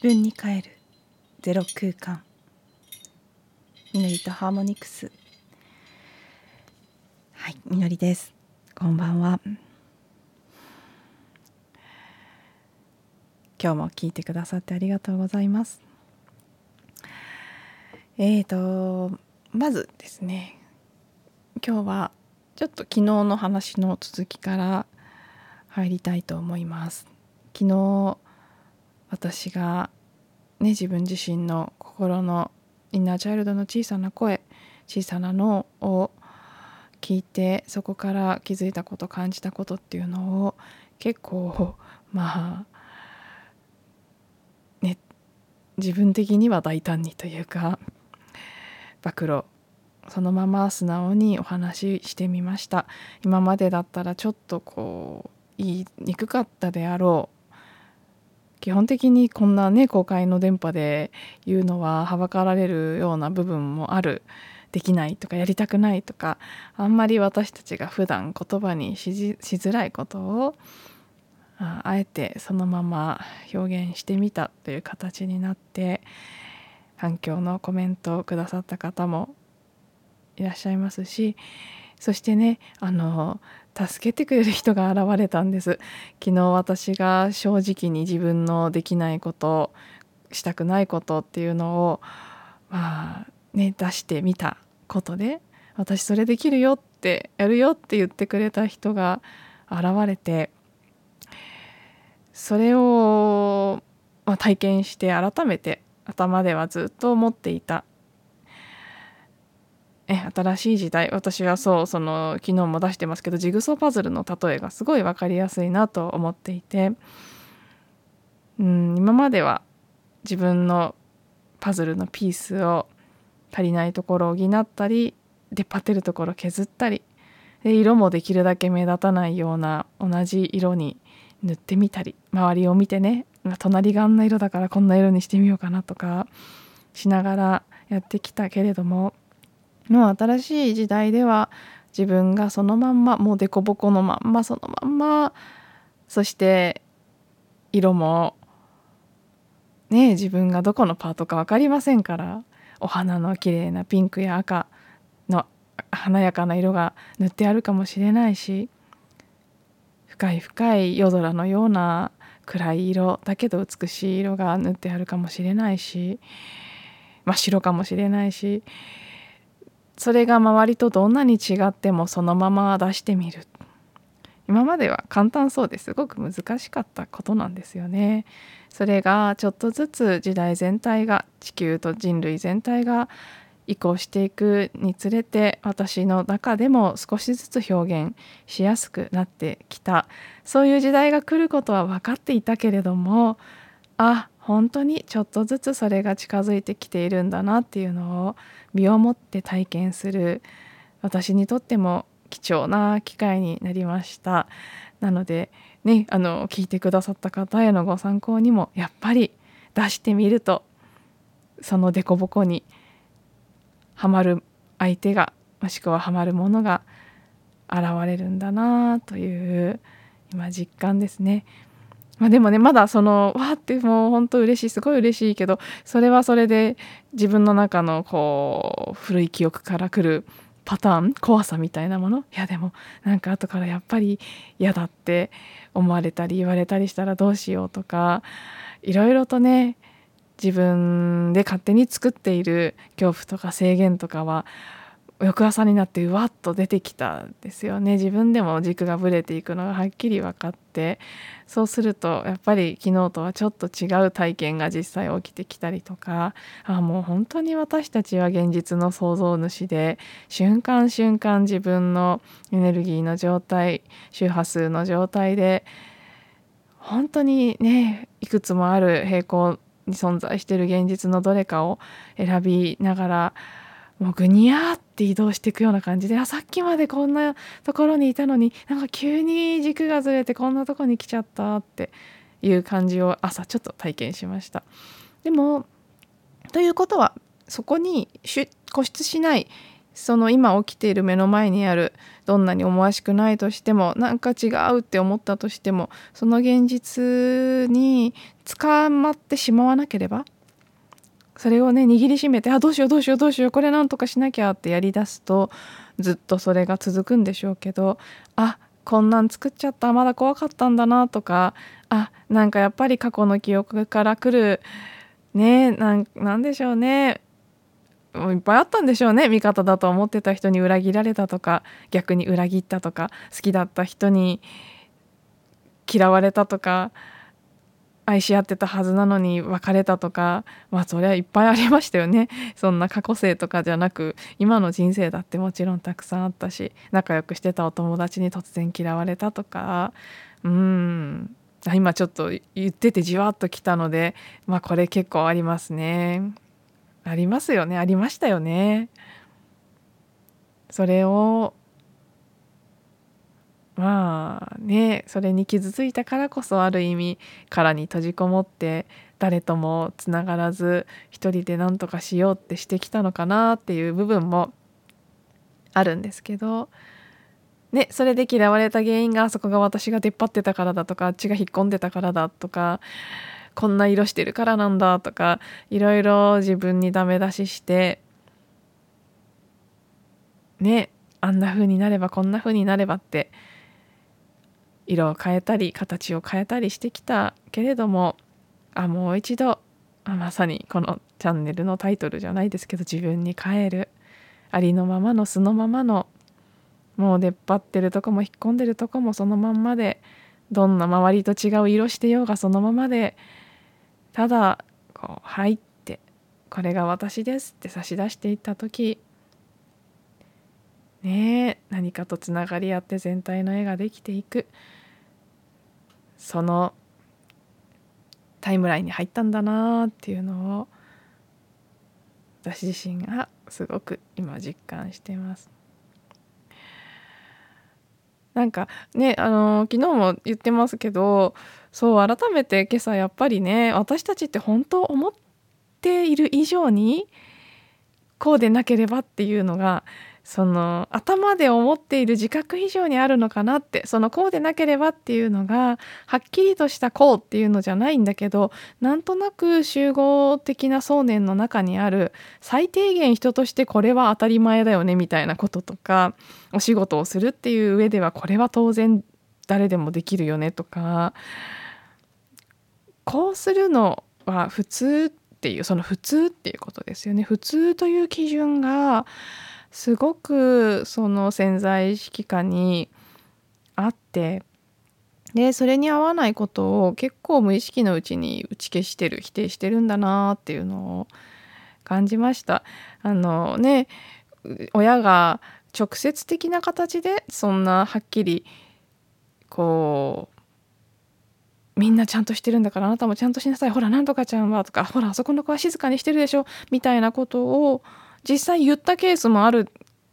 自分に帰る。ゼロ空間。みのりとハーモニクス。はいみのりです。こんばんは。今日も聞いてくださってありがとうございます。えーとまずですね。今日はちょっと昨日の話の続きから入りたいと思います。昨日私がね自分自身の心のインナーチャイルドの小さな声小さな脳を聞いてそこから気づいたこと感じたことっていうのを結構まあね自分的には大胆にというか暴露そのまま素直にお話ししてみました。今までだったらちょっとこう言いにくかったであろう基本的にこんなね公開の電波で言うのははばかられるような部分もあるできないとかやりたくないとかあんまり私たちが普段言葉にしづらいことをあえてそのまま表現してみたという形になって反響のコメントをくださった方もいらっしゃいますしそしてねあの助けてくれる人が現れたんです。昨日私が正直に自分のできないことしたくないことっていうのをまあね出してみたことで私それできるよってやるよって言ってくれた人が現れてそれを、まあ、体験して改めて頭ではずっと思っていたえ新しい時代。私はそうその昨日も出してますけどジグソーパズルの例えがすごい分かりやすいなと思っていて。うん今までは自分のパズルのピースを足りないところを補ったり出っ張ってるところ削ったりで色もできるだけ目立たないような同じ色に塗ってみたり周りを見てね隣があんな色だからこんな色にしてみようかなとかしながらやってきたけれどもの新しい時代では自分がそのまんまもう凸凹のまんまそのまんまそして色もね自分がどこのパートか分かりませんからお花の綺麗なピンクや赤の華やかな色が塗ってあるかもしれないし深い深い夜空のような暗い色だけど美しい色が塗ってあるかもしれないし真っ白かもしれないしそれが周りとどんなに違ってもそのまま出してみる。今までは簡単そうです。ごく難しかったことなんですよね。それがちょっとずつ時代全体が地球と人類全体が移行していくにつれて私の中でも少しずつ表現しやすくなってきた。そういう時代が来ることは分かっていたけれどもあ本当にちょっとずつそれが近づいてきているんだなっていうのを身をもって体験する私にとっても貴重な機会になりましたなのでねあの聞いてくださった方へのご参考にもやっぱり出してみるとその凸凹にはまる相手がもしくはハマるものが現れるんだなという今実感ですね。まあ、でもねまだそのわーってもう本当嬉しいすごい嬉しいけどそれはそれで自分の中のこう古い記憶から来るパターン怖さみたいなもの。いやでもなんか後からやっぱり嫌だって思われたり言われたりしたらどうしようとかいろいろとね自分で勝手に作っている恐怖とか制限とかは翌朝になってうわっと出てきたんですよね。自分でも軸がぶれていくのがはっきり分かって。そうするとやっぱり昨日とはちょっと違う体験が実際起きてきたりとか。あもう本当に私たちは現実の創造主で瞬間瞬間自分のエネルギーの状態周波数の状態で本当にねいくつもある平行に存在している現実のどれかを選びながらもうぐにゃーって移動していくような感じであさっきまでこんなところにいたのになんか急に軸がずれてこんなとこに来ちゃったっていう感じを朝ちょっと体験しました。でもということはそこに固執しないその今起きている目の前にあるどんなに思わしくないとしてもなんか違うって思ったとしてもその現実に捕まってしまわなければそれをね握りしめてあどうしようどうしようどうしようこれなんとかしなきゃってやりだすとずっとそれが続くんでしょうけどあこんなん作っちゃったまだ怖かったんだなとかあなんかやっぱり過去の記憶から来るねなんでしょうねいっぱいあったんでしょうね味方だと思ってた人に裏切られたとか逆に裏切ったとか好きだった人に嫌われたとか愛し合ってたはずなのに別れたとかまあそりゃいっぱいありましたよね。そんな過去性とかじゃなく今の人生だってもちろんたくさんあったし仲良くしてたお友達に突然嫌われたとか。うん。今ちょっと言っててじわっときたのでまあこれ結構ありますね。ありますよね。ありましたよね。それをまあねそれに傷ついたからこそある意味殻に閉じこもって誰ともつながらず一人で何とかしようってしてきたのかなっていう部分もあるんですけどねそれで嫌われた原因があそこが私が出っ張ってたからだとか血が引っ込んでたからだとかこんな色してるからなんだとかいろいろ自分にダメ出ししてねあんな風になればこんな風になればって色を変えたり形を変えたりしてきたけれどもあもう一度あまさにこのチャンネルのタイトルじゃないですけど自分に帰るありのままの素のままのもう出っ張ってるとこも引っ込んでるとこもそのまんまでどんな周りと違う色してようがそのままでただこう入ってこれが私ですって差し出していった時ねえ何かとつながり合って全体の絵ができていく。そのタイムラインに入ったんだなっていうのを私自身がすごく今実感してます。なんかねあの昨日も言ってますけどそう改めて今朝やっぱりね私たちって本当思っている以上にこうでなければっていうのがその頭で思っている自覚以上にあるのかなってそのこうでなければっていうのがはっきりとしたこうっていうのじゃないんだけどなんとなく集合的な想念の中にある最低限人としてこれは当たり前だよねみたいなこととかお仕事をするっていう上ではこれは当然誰でもできるよねとかこうするのは普通っていうその普通っていうことですよね。普通という基準がすごくその潜在意識下にあってでそれに合わないことを結構無意識のうちに打ち消してる否定してるんだなっていうのを感じました。あのね親が直接的な形でそんなはっきりこうみんなちゃんとしてるんだからあなたもちゃんとしなさいほらなんとかちゃんはとかほらあそこの子は静かにしてるでしょみたいなことを実際言ったケースもある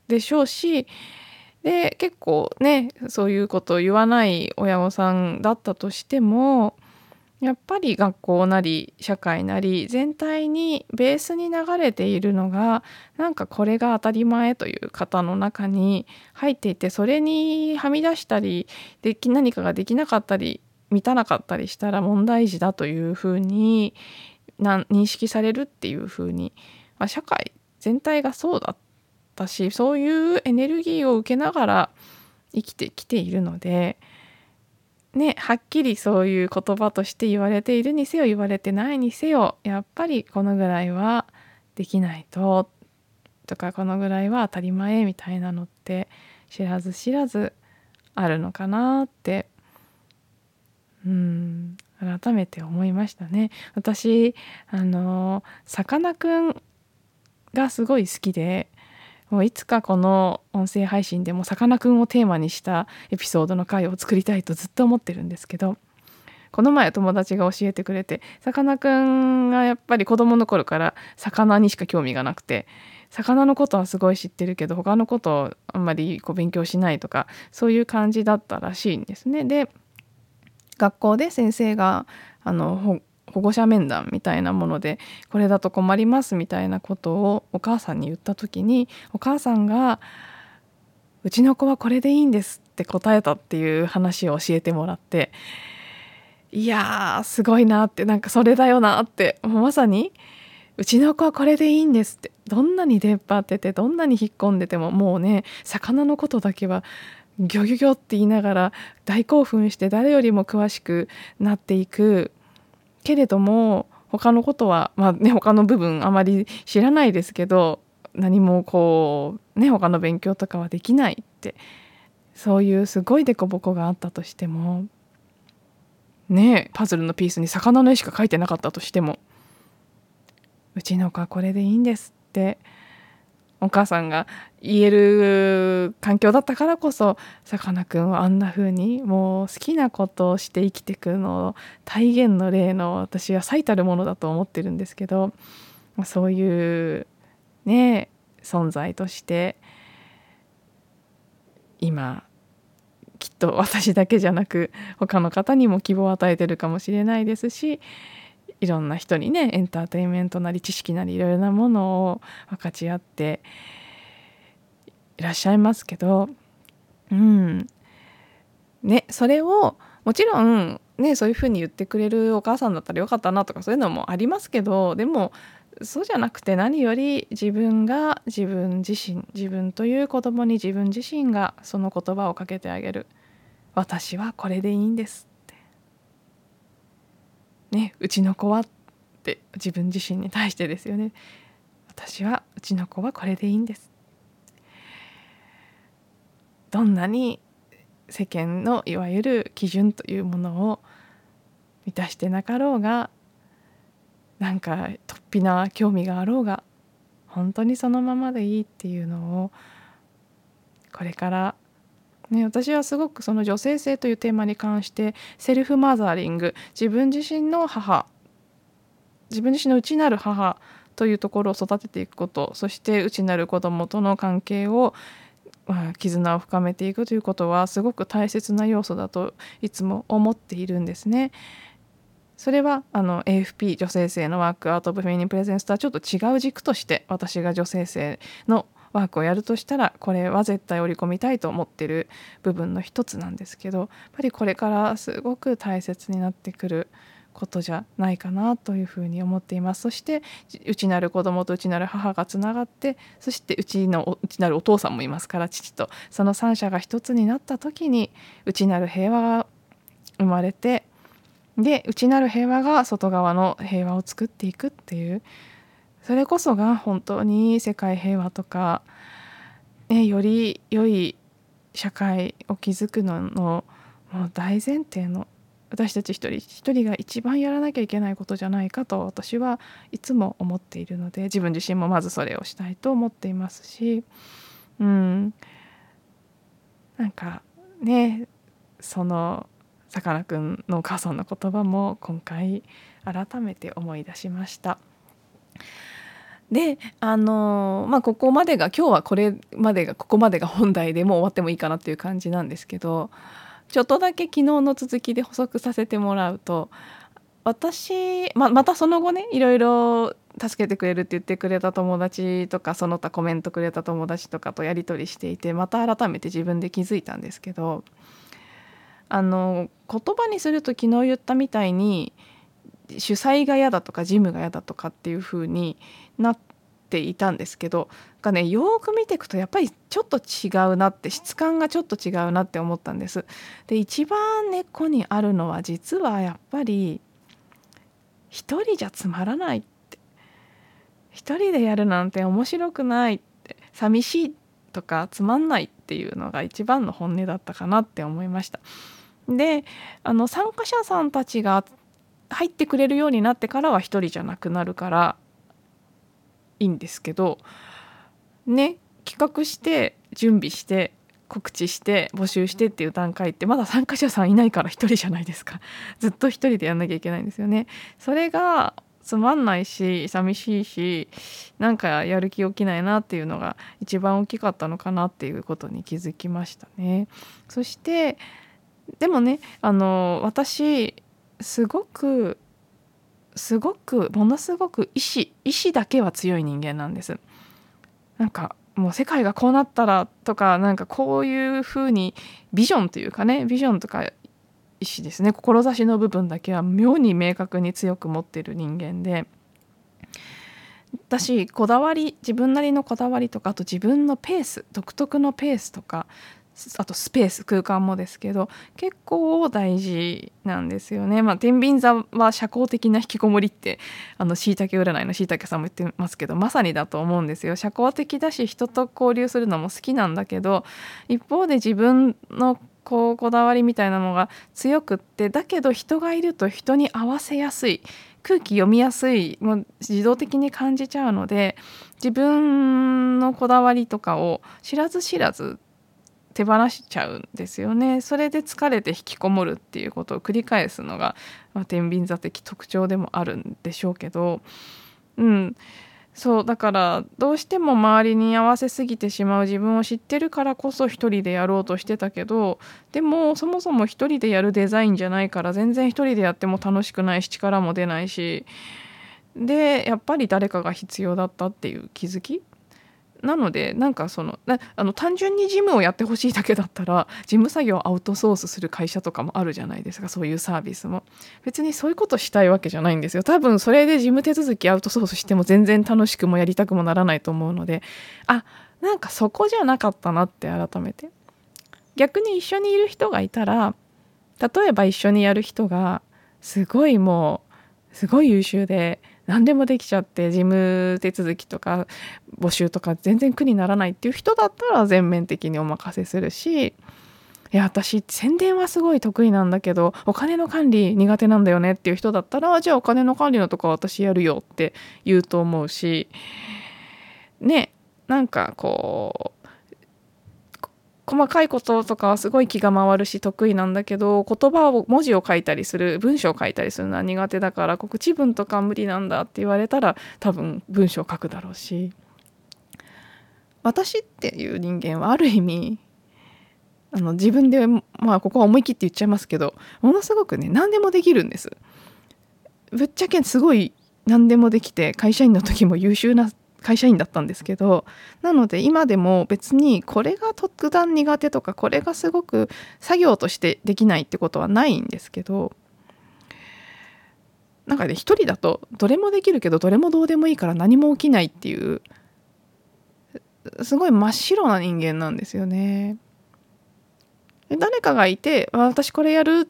でしょうしで結構ねそういうことを言わない親御さんだったとしてもやっぱり学校なり社会なり全体にベースに流れているのがなんかこれが当たり前という方の中に入っていてそれにはみ出したりでき何かができなかったり満たなかったりしたら問題児だというふうに認識されるっていうふうに、まあ、社会全体がそうだったしそういうエネルギーを受けながら生きてきているので、ね、はっきりそういう言葉として言われているにせよ言われてないにせよやっぱりこのぐらいはできないととかこのぐらいは当たり前みたいなのって知らず知らずあるのかなってうん改めて思いましたね。私あのさかなクンがすごい好きでもういつかこの音声配信でもさかなクンをテーマにしたエピソードの回を作りたいとずっと思ってるんですけどこの前友達が教えてくれてさかなクンがやっぱり子供の頃から魚にしか興味がなくて魚のことはすごい知ってるけど他のことをあんまりこう勉強しないとかそういう感じだったらしいんですね。で学校で先生があの保護者面談みたいなものでこれだと困りますみたいなことをお母さんに言った時にお母さんが「うちの子はこれでいいんです」って答えたっていう話を教えてもらっていやーすごいなってなんかそれだよなってもうまさにうちの子はこれでいいんですってどんなに出っ張っててどんなに引っ込んでてももうね魚のことだけはギョギョギョって言いながら大興奮して誰よりも詳しくなっていくけれども他のことはまあね他の部分あまり知らないですけど何もこうね他の勉強とかはできないってそういうすごい凸凹があったとしてもねパズルのピースに魚の絵しか描いてなかったとしてもうちの子はこれでいいんですってお母さんが言える環境だったからこそさかなクンはあんな風にもう好きなことをして生きていくのを体現の例の私は最たるものだと思ってるんですけどそういうね存在として今きっと私だけじゃなく他の方にも希望を与えてるかもしれないですしいろんな人にねエンターテインメントなり知識なりいろいろなものを分かち合っていらっしゃいますけどうん。ねそれをもちろんねそういうふうに言ってくれるお母さんだったらよかったなとかそういうのもありますけどでもそうじゃなくて何より自分が自分自身自分という子供に自分自身がその言葉をかけてあげる。私はこれでいいんです。ねうちの子はって自分自身に対してですよね。私はうちの子はこれでいいんです。どんなに世間のいわゆる基準というものを満たしてなかろうがなんか突飛な興味があろうが本当にそのままでいいっていうのをこれからね、私はすごくその女性性というテーマに関してセルフマザーリング自分自身の母自分自身の内なる母というところを育てていくことそして内なる子供との関係を、あ、絆を深めていくということはすごく大切な要素だといつも思っているんですね。それはあの AFP 女性性のワークアウト・オブ・フェミニン・プレゼンスとはちょっと違う軸として私が女性性のワークをやるとしたらこれは絶対織り込みたいと思ってる部分の一つなんですけどやっぱりこれからすごく大切になってくることじゃないかなというふうに思っています。そして内なる子供と内なる母がつながってそしてうちの内なるお父さんもいますから父とその三者が一つになった時に内なる平和が生まれてで内なる平和が外側の平和を作っていくっていうそれこそが本当に世界平和とか、ね、より良い社会を築くののもう大前提の私たち一人一人が一番やらなきゃいけないことじゃないかと私はいつも思っているので自分自身もまずそれをしたいと思っていますしうんなんかねそのさかなクンのお母さんの言葉も今回改めて思い出しました。であのまあここまでが今日はこれまでがここまでが本題でもう終わってもいいかなっていう感じなんですけどちょっとだけ昨日の続きで補足させてもらうと私、ままたその後ねいろいろ助けてくれるって言ってくれた友達とかその他コメントくれた友達とかとやり取りしていてまた改めて自分で気づいたんですけどあの言葉にすると昨日言ったみたいに主催が嫌だとかジムが嫌だとかっていう風になっていたんですけどがねよく見ていくとやっぱりちょっと違うなって質感がちょっと違うなって思ったんです。で一番根っこにあるのは実はやっぱり一人じゃつまらないって一人でやるなんて面白くないって寂しいとかつまんないっていうのが一番の本音だったかなって思いました。であの参加者さんたちが入ってくれるようになってからは一人じゃなくなるからいいんですけどね企画して準備して告知して募集してっていう段階ってまだ参加者さんいないから一人じゃないですか。ずっと一人でやんなきゃいけないんですよね。それがつまんないし寂しいしなんかやる気起きないなっていうのが一番大きかったのかなっていうことに気づきましたね。そしてでもねあの私すごくすごくものすごく意志意志だけは強い人間なんです。なんかもう世界がこうなったらとかなんかこういうふうにビジョンというかねビジョンとか意志ですね。志の部分だけは妙に明確に強く持ってる人間で。私こだわり自分なりのこだわりとかあと自分のペース独特のペースとかあとスペース空間もですけど結構大事なんですよね。まあ、天秤座は社交的な引きこもりってあの椎茸占いの椎茸さんも言ってますけどまさにだと思うんですよ。社交的だし人と交流するのも好きなんだけど一方で自分のこうこだわりみたいなのが強くってだけど人がいると人に合わせやすい空気読みやすいもう自動的に感じちゃうので自分のこだわりとかを知らず知らず手放しちゃうんですよね。それで疲れて引きこもるっていうことを繰り返すのが、まあ、天秤座的特徴でもあるんでしょうけど。うん。そうだからどうしても周りに合わせすぎてしまう自分を知ってるからこそ一人でやろうとしてたけどでもそもそも一人でやるデザインじゃないから全然一人でやっても楽しくないし力も出ないしでやっぱり誰かが必要だったっていう気づきなのでなんかそのなあの単純に事務をやってほしいだけだったら事務作業をアウトソースする会社とかもあるじゃないですかそういうサービスも。別にそういうことしたいわけじゃないんですよ。多分それで事務手続きアウトソースしても全然楽しくもやりたくもならないと思うのであなんかそこじゃなかったなって改めて。逆に一緒にいる人がいたら例えば一緒にやる人がすごいもうすごい優秀で何でもできちゃって事務手続きとか募集とか全然苦にならないっていう人だったら全面的にお任せするしいや私宣伝はすごい得意なんだけどお金の管理苦手なんだよねっていう人だったらじゃあお金の管理のとこは私やるよって言うと思うしねなんかこう細かいこととかはすごい気が回るし得意なんだけど言葉を文字を書いたりする文章を書いたりするのは苦手だから告知文とか無理なんだって言われたら多分文章を書くだろうし私っていう人間はある意味あの自分でまあここは思い切って言っちゃいますけどものすごくね何でもできるんです。ぶっちゃけすごい何でもできて会社員の時も優秀な会社員だったんですけどなので今でも別にこれが特段苦手とかこれがすごく作業としてできないってことはないんですけどなんかね一人だとどれもできるけどどれもどうでもいいから何も起きないっていうすごい真っ白な人間なんですよね。誰かがいて私これやる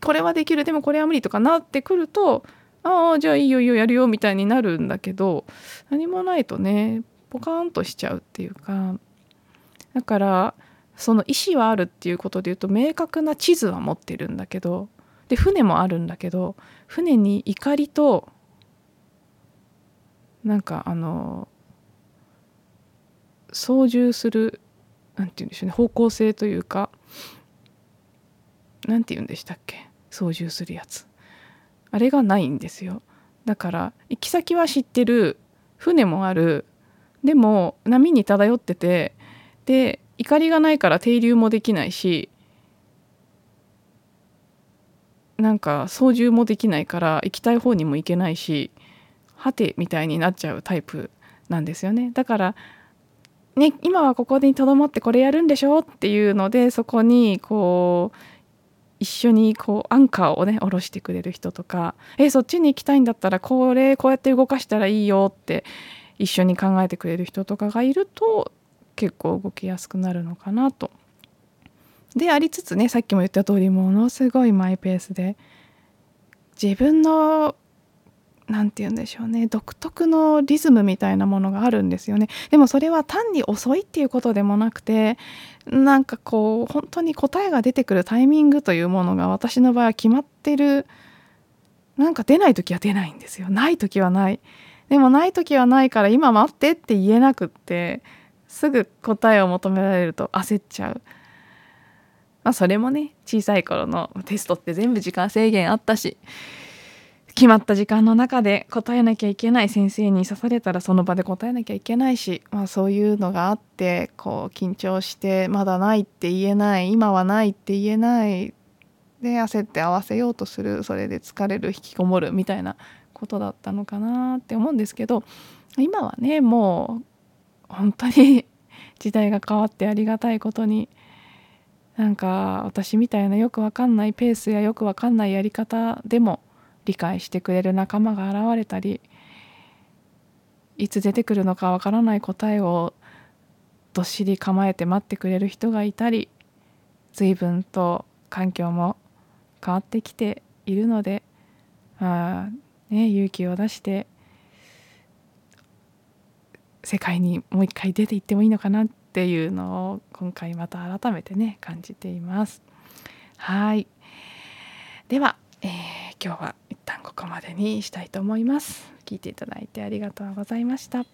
これはできるでもこれは無理とかなってくるとああじゃあいいよいいよやるよみたいになるんだけど何もないとねポカーンとしちゃうっていうか。だからその意思はあるっていうことで言うと明確な地図は持ってるんだけどで船もあるんだけど船に怒りとなんかあの操縦する何て言うんでしょうね方向性というか何て言うんでしたっけ？操縦するやつ。あれがないんですよ。だから行き先は知ってる。船もある。でも波に漂ってて。で怒りがないから停留もできないし。なんか操縦もできないから行きたい方にも行けないし。はてみたいになっちゃうタイプなんですよね。だからね今はここにとどまってこれやるんでしょっていうのでそこにこう一緒にこうアンカーをね下ろしてくれる人とかえそっちに行きたいんだったらこれこうやって動かしたらいいよって一緒に考えてくれる人とかがいると結構動きやすくなるのかなと。でありつつねさっきも言った通りものすごいマイペースで自分の何て言うんでしょうね。独特のリズムみたいなものがあるんですよね。でもそれは単に遅いっていうことでもなくてなんかこう本当に答えが出てくるタイミングというものが私の場合は決まってるなんか出ない時は出ないんですよ。ない時はない。でもない時はないから今待ってって言えなくってすぐ答えを求められると焦っちゃう。まあそれもね小さい頃のテストって全部時間制限あったし決まった時間の中で答えなきゃいけない先生に刺されたらその場で答えなきゃいけないし、まあ、そういうのがあってこう緊張してまだないって言えない今はないって言えないで焦って合わせようとする。それで疲れる引きこもるみたいなことだったのかなって思うんですけど今はねもう本当に 時代が変わってありがたいことになんか私みたいなよくわかんないペースやよくわかんないやり方でも理解してくれる仲間が現れたりいつ出てくるのかわからない答えをどっしり構えて待ってくれる人がいたり随分と環境も変わってきているのでまあね勇気を出して世界にもう一回出ていってもいいのかなっていうのを今回また改めてね感じています。はいでは、えー、今日は一旦ここまでにしたいと思います。聞いていただいてありがとうございました。